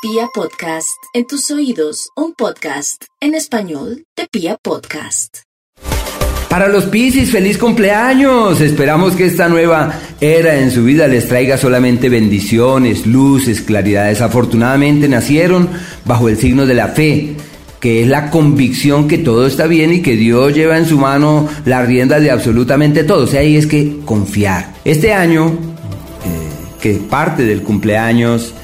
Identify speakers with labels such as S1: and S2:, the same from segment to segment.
S1: Pia Podcast, en tus oídos, un podcast en español de Pia Podcast.
S2: Para los Piscis, feliz cumpleaños. Esperamos que esta nueva era en su vida les traiga solamente bendiciones, luces, claridades. Afortunadamente nacieron bajo el signo de la fe que es la convicción que todo está bien y que Dios lleva en su mano la rienda de absolutamente todo. O ahí es que confiar. Este año, eh, que parte del cumpleaños,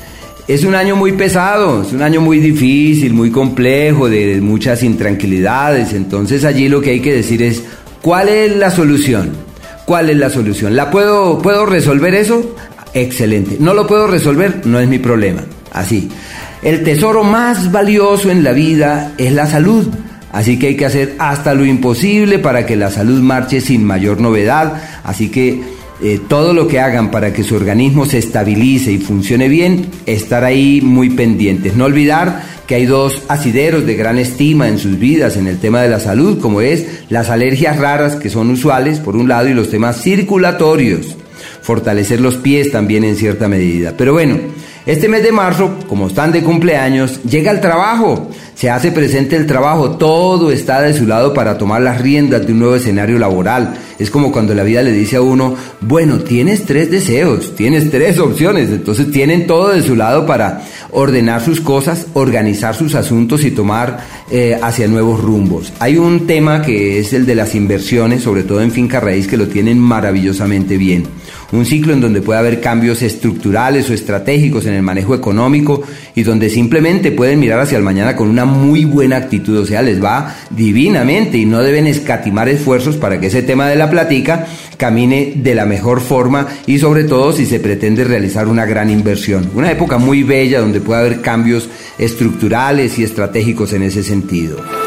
S2: es un año muy pesado, es un año muy difícil, muy complejo, de muchas intranquilidades. Entonces allí lo que hay que decir es, ¿cuál es la solución? ¿Cuál es la solución? ¿La puedo, puedo resolver eso? Excelente. ¿No lo puedo resolver? No es mi problema. Así. El tesoro más valioso en la vida es la salud. Así que hay que hacer hasta lo imposible para que la salud marche sin mayor novedad. Así que eh, todo lo que hagan para que su organismo se estabilice y funcione bien, estar ahí muy pendientes. No olvidar que hay dos asideros de gran estima en sus vidas en el tema de la salud, como es las alergias raras que son usuales, por un lado, y los temas circulatorios. Fortalecer los pies también en cierta medida. Pero bueno, este mes de marzo, como están de cumpleaños, llega el trabajo, se hace presente el trabajo, todo está de su lado para tomar las riendas de un nuevo escenario laboral. Es como cuando la vida le dice a uno, bueno, tienes tres deseos, tienes tres opciones, entonces tienen todo de su lado para ordenar sus cosas, organizar sus asuntos y tomar eh, hacia nuevos rumbos. Hay un tema que es el de las inversiones, sobre todo en finca raíz, que lo tienen maravillosamente bien un ciclo en donde puede haber cambios estructurales o estratégicos en el manejo económico y donde simplemente pueden mirar hacia el mañana con una muy buena actitud, o sea, les va divinamente y no deben escatimar esfuerzos para que ese tema de la platica camine de la mejor forma y sobre todo si se pretende realizar una gran inversión. Una época muy bella donde puede haber cambios estructurales y estratégicos en ese sentido.